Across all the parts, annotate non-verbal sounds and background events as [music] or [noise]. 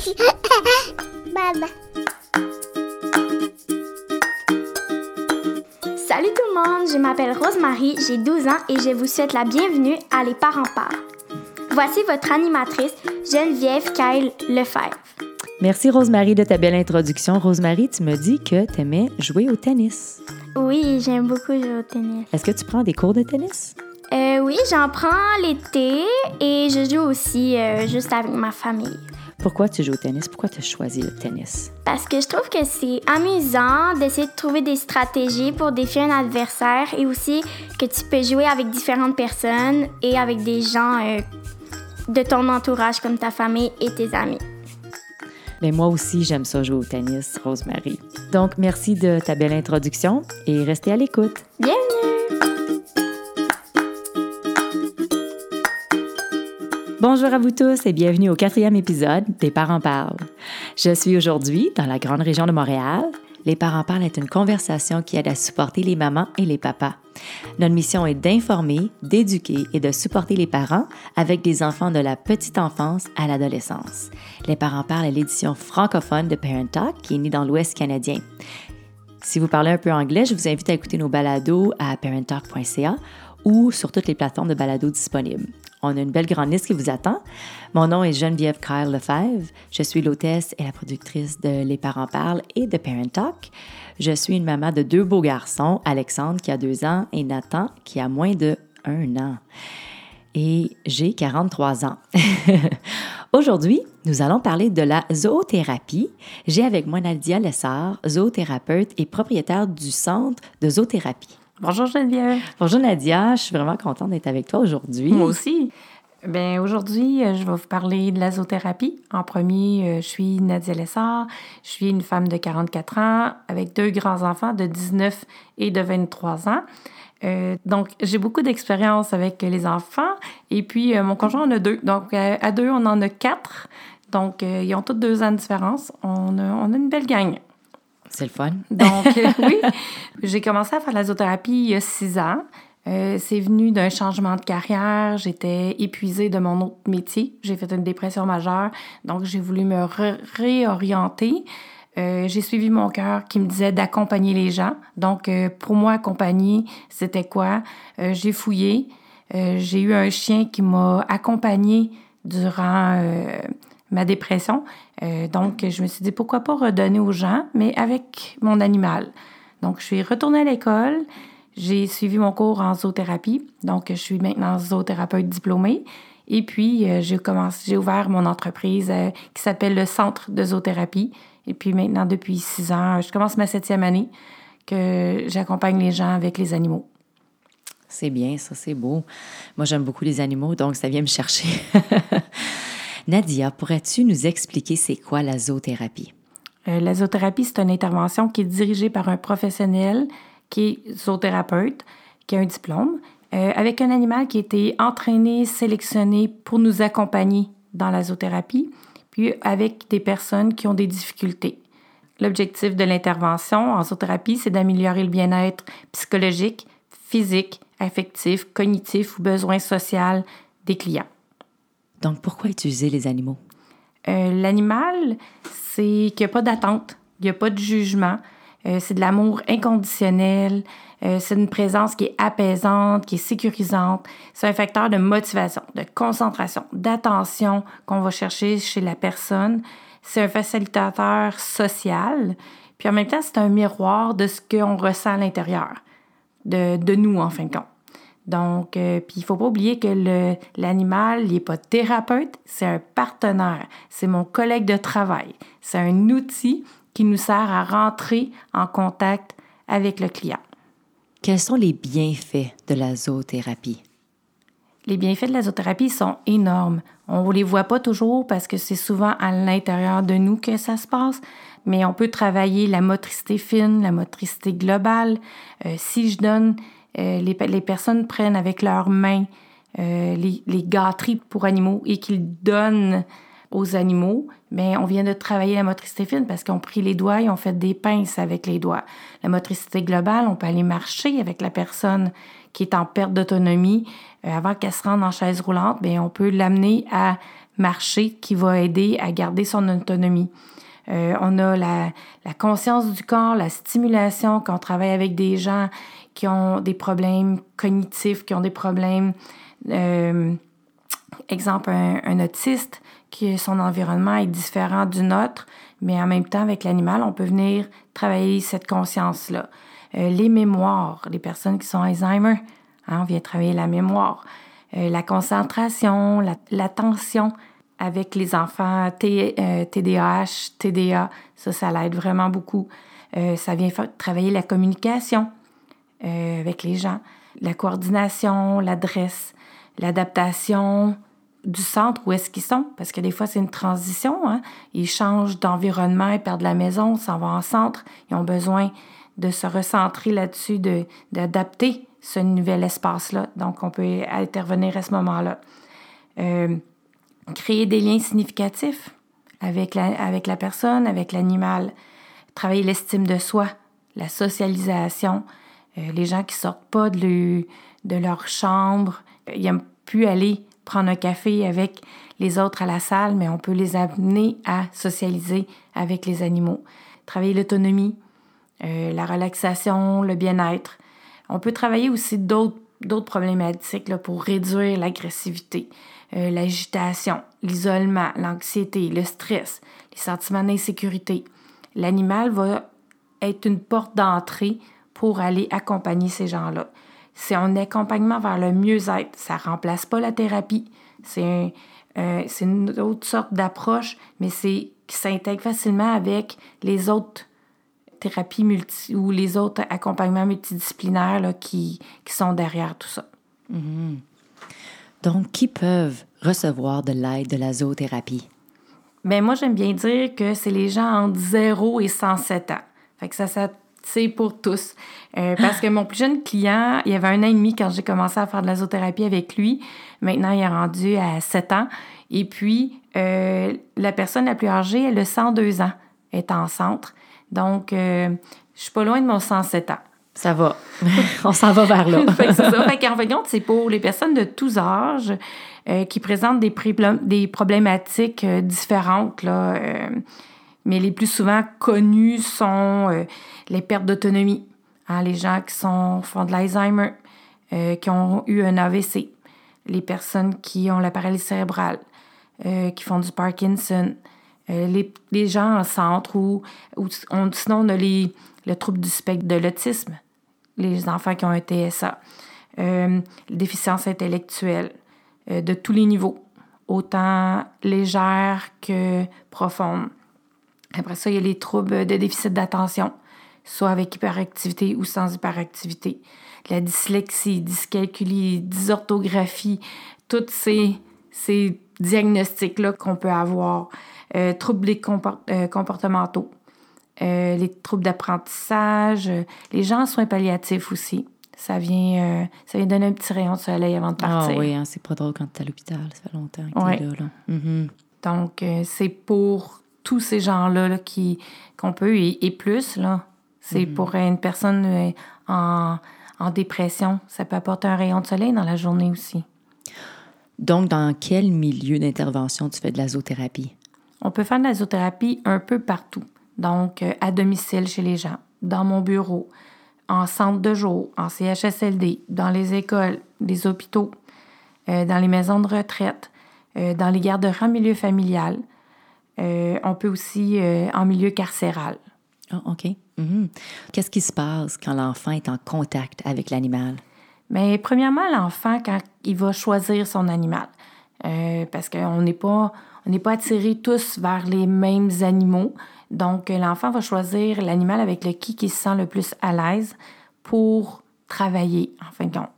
[laughs] Maman. Salut tout le monde, je m'appelle Rosemary, j'ai 12 ans et je vous souhaite la bienvenue à Les Parents Parlent. Voici votre animatrice, Geneviève Kyle Lefebvre. Merci Rosemary de ta belle introduction. Rosemary, tu me dis que tu aimais jouer au tennis. Oui, j'aime beaucoup jouer au tennis. Est-ce que tu prends des cours de tennis? Oui, j'en prends l'été et je joue aussi euh, juste avec ma famille. Pourquoi tu joues au tennis? Pourquoi tu as choisi le tennis? Parce que je trouve que c'est amusant d'essayer de trouver des stratégies pour défier un adversaire et aussi que tu peux jouer avec différentes personnes et avec des gens euh, de ton entourage comme ta famille et tes amis. Mais moi aussi, j'aime ça jouer au tennis, Rosemary. Donc, merci de ta belle introduction et restez à l'écoute. Bienvenue! Bonjour à vous tous et bienvenue au quatrième épisode des Parents parlent. Je suis aujourd'hui dans la grande région de Montréal. Les Parents parlent est une conversation qui aide à supporter les mamans et les papas. Notre mission est d'informer, d'éduquer et de supporter les parents avec des enfants de la petite enfance à l'adolescence. Les Parents parlent est l'édition francophone de Parent Talk qui est née dans l'Ouest canadien. Si vous parlez un peu anglais, je vous invite à écouter nos balados à parenttalk.ca ou sur toutes les plateformes de balados disponibles. On a une belle grande liste qui vous attend. Mon nom est Geneviève Kyle Lefebvre. Je suis l'hôtesse et la productrice de Les Parents Parlent et de Parent Talk. Je suis une maman de deux beaux garçons, Alexandre qui a deux ans et Nathan qui a moins de un an. Et j'ai 43 ans. [laughs] Aujourd'hui, nous allons parler de la zoothérapie. J'ai avec moi Nadia Lessard, zoothérapeute et propriétaire du centre de zoothérapie. Bonjour Geneviève. Bonjour Nadia, je suis vraiment contente d'être avec toi aujourd'hui. Moi aussi. Bien, aujourd'hui, euh, je vais vous parler de la zoothérapie. En premier, euh, je suis Nadia Lessard. Je suis une femme de 44 ans avec deux grands-enfants de 19 et de 23 ans. Euh, donc, j'ai beaucoup d'expérience avec les enfants. Et puis, mon conjoint en a deux. Donc, à deux, on en a quatre. Donc, ils ont tous deux ans de différence. On a, on a une belle gang. C'est le fun. [laughs] Donc, oui, j'ai commencé à faire la zoothérapie il y a six ans. Euh, c'est venu d'un changement de carrière. J'étais épuisée de mon autre métier. J'ai fait une dépression majeure. Donc, j'ai voulu me réorienter. Euh, j'ai suivi mon cœur qui me disait d'accompagner les gens. Donc, euh, pour moi, accompagner, c'était quoi? j'ai fouillé. j'ai eu un chien qui m'a accompagné durant ma dépression. Euh, donc, je me suis dit, pourquoi pas redonner aux gens, mais avec mon animal. Donc, je suis retournée à l'école. J'ai suivi mon cours en zoothérapie. Donc, je suis maintenant zoothérapeute diplômée. Et puis, euh, j'ai commencé, j'ai ouvert mon entreprise euh, qui s'appelle le Centre de zoothérapie. Et puis maintenant, depuis six ans, je commence ma septième année que j'accompagne les gens avec les animaux. C'est bien, ça, c'est beau. Moi, j'aime beaucoup les animaux, donc ça vient me chercher. [laughs] Nadia, pourrais-tu nous expliquer c'est quoi la zoothérapie? Euh, c'est une intervention qui est dirigée par un professionnel qui est zoothérapeute, qui a un diplôme, euh, avec un animal qui a été entraîné, sélectionné pour nous accompagner dans la zoothérapie, puis avec des personnes qui ont des difficultés. L'objectif de l'intervention en zoothérapie, c'est d'améliorer le bien-être psychologique, physique, affectif, cognitif ou besoin social des clients. Donc, pourquoi utiliser les animaux? Euh, l'animal, c'est qu'il n'y a pas d'attente, il n'y a pas de jugement. Euh, c'est de l'amour inconditionnel. Euh, c'est une présence qui est apaisante, qui est sécurisante. C'est un facteur de motivation, de concentration, d'attention qu'on va chercher chez la personne. C'est un facilitateur social. Puis en même temps, c'est un miroir de ce qu'on ressent à l'intérieur, de, de nous en fin de compte. Donc, euh, puis il faut pas oublier que l'animal, il n'est pas thérapeute, c'est un partenaire, c'est mon collègue de travail, c'est un outil qui nous sert à rentrer en contact avec le client. Quels sont les bienfaits de la zoothérapie? Les bienfaits de la zoothérapie sont énormes. On ne les voit pas toujours parce que c'est souvent à l'intérieur de nous que ça se passe, mais on peut travailler la motricité fine, la motricité globale. Euh, si je donne les, les, personnes prennent avec leurs mains euh, les, les, gâteries pour animaux et qu'ils donnent aux animaux, mais on vient de travailler la motricité fine parce qu'on pris les doigts et on fait des pinces avec les doigts. La motricité globale, on peut aller marcher avec la personne qui est en perte d'autonomie euh, avant qu'elle se rende en chaise roulante, bien, on peut l'amener à marcher qui va aider à garder son autonomie. Euh, on a la, la, conscience du corps, la stimulation quand on travaille avec des gens qui ont des problèmes cognitifs, qui ont des problèmes, euh, exemple, un, autiste, qui son environnement est différent du nôtre, mais en même temps, avec l'animal, on peut venir travailler cette conscience-là. Euh, les mémoires, les personnes qui sont Alzheimer, hein, on vient travailler la mémoire. Euh, la concentration, l'attention avec les enfants T, TDAH, TDA, ça, ça l'aide vraiment beaucoup. ça vient travailler la communication avec les gens, la coordination, l'adresse, l'adaptation, du centre où est-ce qu'ils sont, parce que des fois, c'est une transition. Hein? Ils changent d'environnement, ils perdent la maison, s'en vont en centre. Ils ont besoin de se recentrer là-dessus, d'adapter ce nouvel espace-là. Donc, on peut intervenir à ce moment-là. Euh, créer des liens significatifs avec la, avec la personne, avec l'animal. Travailler l'estime de soi, la socialisation. Euh, les gens qui sortent pas de, de leur chambre, ils n'aiment plus aller prendre un café avec les autres à la salle, mais on peut les amener à socialiser avec les animaux. Travailler l'autonomie, euh, la relaxation, le bien-être. On peut travailler aussi d'autres problématiques là, pour réduire l'agressivité, euh, l'agitation, l'isolement, l'anxiété, le stress, les sentiments d'insécurité. L'animal va être une porte d'entrée pour aller accompagner ces gens-là c'est un accompagnement vers le mieux-être. Ça ne remplace pas la thérapie. C'est euh, une autre sorte d'approche, mais c'est qui s'intègre facilement avec les autres thérapies multi ou les autres accompagnements multidisciplinaires là, qui, qui, sont derrière tout ça. Mm-hmm. Donc, qui peuvent recevoir de l'aide de la zoothérapie? Bien, moi, j'aime bien dire que c'est les gens entre 0 et 107 ans. Fait que ça, ça c'est pour tous. Euh, parce que mon plus jeune client, il y avait un an et demi quand j'ai commencé à faire de la zoothérapie avec lui. Maintenant, il est rendu à 7 ans. Et puis, euh, la personne la plus âgée, elle a 102 ans, est en centre. Donc, euh, je suis pas loin de mon 107 ans. Ça va. [laughs] On s'en va vers là. [laughs] c'est ça. Fait qu'en fait, c'est pour les personnes de tous âges qui présentent des, des problématiques différentes, là mais les plus souvent connus sont euh, les pertes d'autonomie. Hein, les gens qui font de l'Alzheimer, euh, qui ont eu un AVC, les personnes qui ont la paralysie cérébrale, euh, qui font du Parkinson, les, gens en centre ou, sinon on a les, le trouble du spectre de l'autisme, les enfants qui ont un TSA, les déficiences intellectuelles de tous les niveaux, autant légères que profondes. Après ça, il y a les troubles de déficit d'attention, soit avec hyperactivité ou sans hyperactivité. La dyslexie, dyscalculie, dysorthographie, tous ces, ces diagnostics-là qu'on peut avoir. Euh, troubles euh, comportementaux, euh, les troubles d'apprentissage, les gens en soins palliatifs aussi. Ça vient, ça vient donner un petit rayon de soleil avant de ah partir. Ah oui, hein, c'est pas drôle quand tu es à l'hôpital, ça fait longtemps que es là. Mm-hmm. Donc, c'est pour tous ces gens-là qui qu'on peut et, plus là. C'est mm-hmm. pour une personne euh, en, en, dépression, ça peut apporter un rayon de soleil dans la journée aussi. Donc, dans quel milieu d'intervention tu fais de la zoothérapie? On peut faire de la zoothérapie un peu partout. Donc, euh, à domicile chez les gens, dans mon bureau, en centre de jour, en CHSLD, dans les écoles, les hôpitaux, euh, dans les maisons de retraite, dans les garderies en milieu familial, on peut aussi euh, en milieu carcéral. Ah, OK. Mhm. Qu'est-ce qui se passe quand l'enfant est en contact avec l'animal? Mais premièrement, l'enfant, quand il va choisir son animal, euh, parce qu'on n'est pas, on n'est pas attirés tous vers les mêmes animaux. Donc, l'enfant va choisir l'animal avec le qui il se sent le plus à l'aise pour travailler, en fin de compte.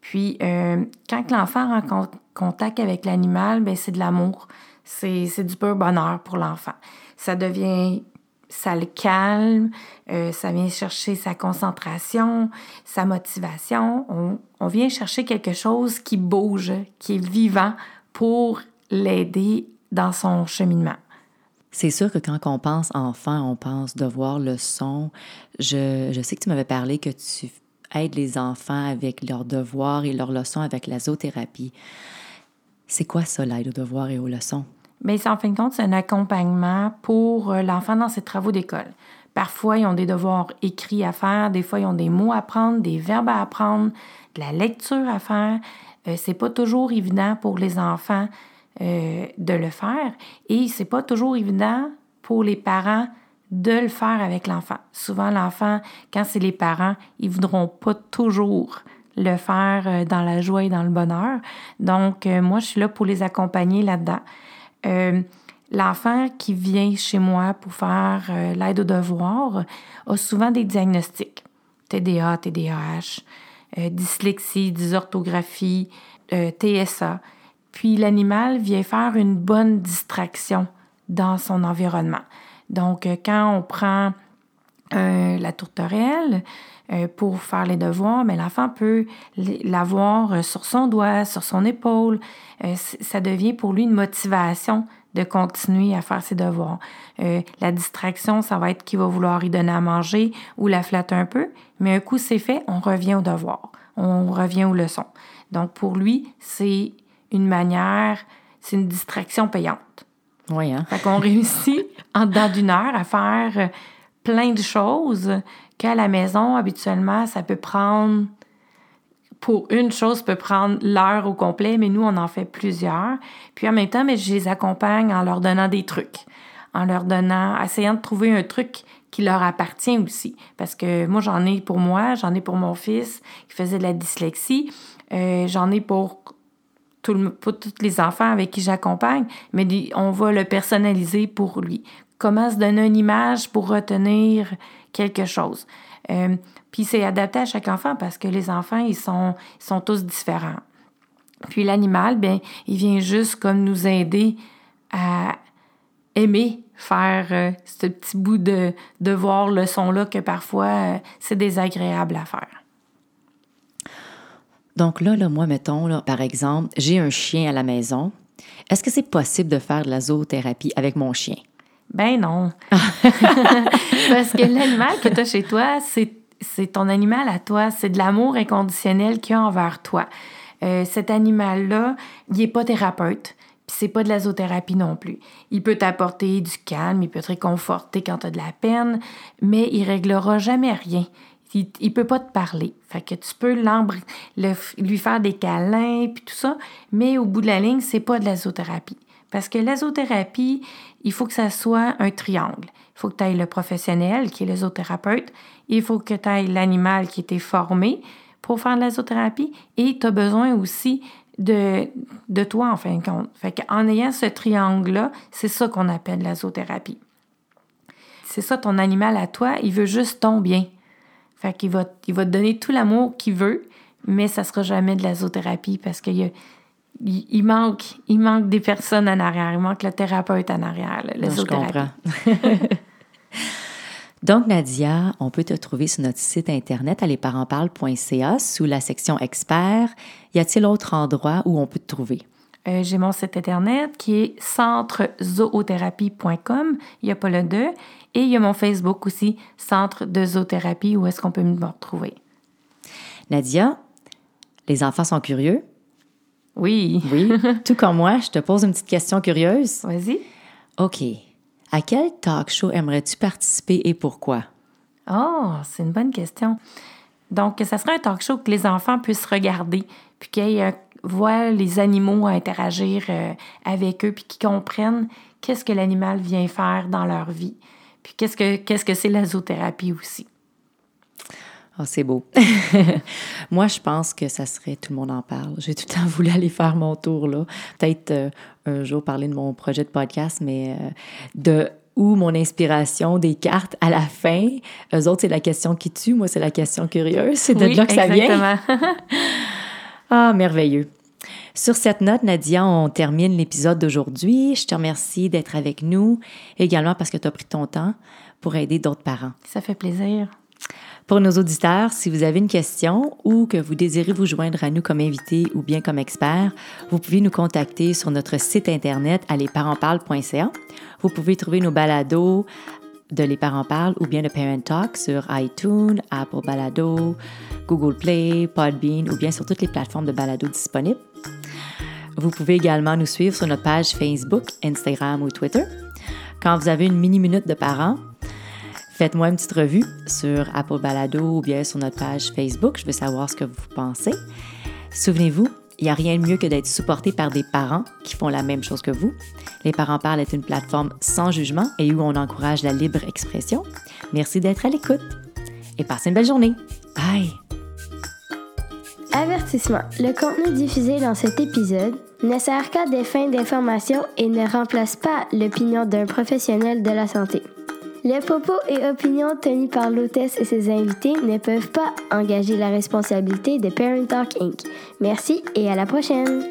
Puis, quand l'enfant rencontre contact avec l'animal, ben, c'est de l'amour. C'est du pur bonheur pour l'enfant. Ça devient ça le calme, euh, ça vient chercher sa concentration, sa motivation. On, on, vient chercher quelque chose qui bouge, qui est vivant pour l'aider dans son cheminement. C'est sûr que quand on pense enfant, on pense devoir, leçon. Je, je sais que tu m'avais parlé que tu aides les enfants avec leurs devoirs et leurs leçons avec la zoothérapie. C'est quoi ça, l'aide aux devoirs et aux leçons? Mais en fin de compte, c'est un accompagnement pour euh, l'enfant dans ses travaux d'école. Parfois, ils ont des devoirs écrits à faire, des fois, ils ont des mots à apprendre, des verbes à apprendre, de la lecture à faire. Euh, c'est pas toujours évident pour les enfants euh, de le faire et c'est pas toujours évident pour les parents de le faire avec l'enfant. Souvent, l'enfant, quand c'est les parents, ils voudront pas toujours le faire euh, dans la joie et dans le bonheur. Donc, euh, moi, je suis là pour les accompagner là-dedans. Euh, l'enfant qui vient chez moi pour faire l'aide aux devoirs a souvent des diagnostics. TDA, TDAH, dyslexie, dysorthographie, TSA. Puis l'animal vient faire une bonne distraction dans son environnement. Donc, quand on prend la tourterelle, euh, pour faire les devoirs, mais l'enfant peut l'avoir euh, sur son doigt, sur son épaule. Euh, ça devient pour lui une motivation de continuer à faire ses devoirs. la distraction, ça va être qu'il va vouloir y donner à manger ou la flatter un peu, mais un coup c'est fait, on revient au devoir, on revient aux leçons. Donc pour lui, c'est une manière, c'est une distraction payante. Oui, hein? Fait qu'on réussit en dedans d'une heure à faire plein de choses qu'à la maison, habituellement, ça peut prendre, pour une chose, peut prendre l'heure au complet, mais nous, on en fait plusieurs. Puis en même temps, mais je les accompagne en leur donnant des trucs, en leur donnant, essayant de trouver un truc qui leur appartient aussi. Parce que moi, j'en ai pour moi, j'en ai pour mon fils qui faisait de la dyslexie, euh, j'en ai pour pour tous les enfants avec qui j'accompagne, mais on va le personnaliser pour lui. Comment se donner une image pour retenir quelque chose. Euh, puis c'est adapté à chaque enfant parce que les enfants, ils sont, sont tous différents. Puis l'animal, bien, il vient juste comme nous aider à aimer faire euh, ce petit bout de devoir, leçon-là que parfois euh, c'est désagréable à faire. Donc là, là moi, mettons, là, par exemple, j'ai un chien à la maison. Est-ce que c'est possible de faire de la zoothérapie avec mon chien? Ben non. [laughs] Parce que l'animal que tu as chez toi, c'est ton animal à toi. C'est de l'amour inconditionnel qu'il y a envers toi. Euh, cet animal-là, il n'est pas thérapeute. Puis c'est pas de la zoothérapie non plus. Il peut t'apporter du calme, il peut te réconforter quand tu as de la peine, mais il réglera jamais rien. Il, il peut pas te parler. Fait que tu peux le, lui faire des câlins puis tout ça, mais au bout de la ligne, c'est pas de la zoothérapie. Parce que la zoothérapie, il faut que ça soit un triangle. Il faut que tu ailles le professionnel, qui est le zoothérapeute. Il faut que tu ailles l'animal qui était formé pour faire de la zoothérapie. Et tu as besoin aussi de, toi, en fin de compte. Qu'en ayant ce triangle-là, c'est ça qu'on appelle la zoothérapie. C'est ça, ton animal à toi, il veut juste ton bien. Fait qu'il va, il va te donner tout l'amour qu'il veut, mais ça sera jamais de la zoothérapie parce qu'il y il, manque, il manque des personnes en arrière, il manque le thérapeute en arrière, le Je comprends. [laughs] Donc, Nadia, on peut te trouver sur notre site internet allesparentsparlent.ca sous la section experts. Y a-t-il autre endroit où on peut te trouver? Euh, j'ai mon site internet qui est centrezoothérapie.com. Il n'y a pas le 2. Et il y a mon Facebook aussi, Centre de zoothérapie, où est-ce qu'on peut me retrouver? Nadia, les enfants sont curieux. Oui. Oui. [laughs] Tout comme moi, je te pose une petite question curieuse. Vas-y. OK. À quel talk show aimerais-tu participer et pourquoi? Oh, c'est une bonne question. Donc, ça serait un talk show que les enfants puissent regarder, puis qu'ils euh, voient les animaux interagir euh, avec eux, puis qu'ils comprennent qu'est-ce que l'animal vient faire dans leur vie, puis qu'est-ce que qu'est-ce que c'est la zoothérapie aussi. Oh, c'est beau. [laughs] Moi, je pense que ça serait tout le monde en parle. J'ai tout le temps [laughs] voulu aller faire mon tour là. Peut-être euh, un jour parler de mon projet de podcast, mais euh, de où mon inspiration des cartes à la fin. Eux autres, c'est la question qui tue. Moi, c'est la question curieuse. C'est de là que ça vient. [laughs] ah, merveilleux. Sur cette note, Nadia, on termine l'épisode d'aujourd'hui. Je te remercie d'être avec nous, également parce que tu as pris ton temps pour aider d'autres parents. Ça fait plaisir. Pour nos auditeurs, si vous avez une question ou que vous désirez vous joindre à nous comme invité ou bien comme expert, vous pouvez nous contacter sur notre site internet à. Vous pouvez trouver nos balados de Les Parents Parlent ou bien de Parent Talk sur iTunes, Apple Balado, Google Play, Podbean ou bien sur toutes les plateformes de balado disponibles. Vous pouvez également nous suivre sur notre page Facebook, Instagram ou Twitter. Quand vous avez une mini-minute de parents, faites-moi une petite revue sur Apple Balado ou bien sur notre page Facebook. Je veux savoir ce que vous pensez. Souvenez-vous, il n'y a rien de mieux que d'être supporté par des parents qui font la même chose que vous. Les Parents Parlent est une plateforme sans jugement et où on encourage la libre expression. Merci d'être à l'écoute et passez une belle journée. Bye! Avertissement. Le contenu diffusé dans cet épisode ne sert qu'à des fins d'information et ne remplace pas l'opinion d'un professionnel de la santé. Les propos et opinions tenues par l'hôtesse et ses invités ne peuvent pas engager la responsabilité de Parent Talk Inc. Merci et à la prochaine!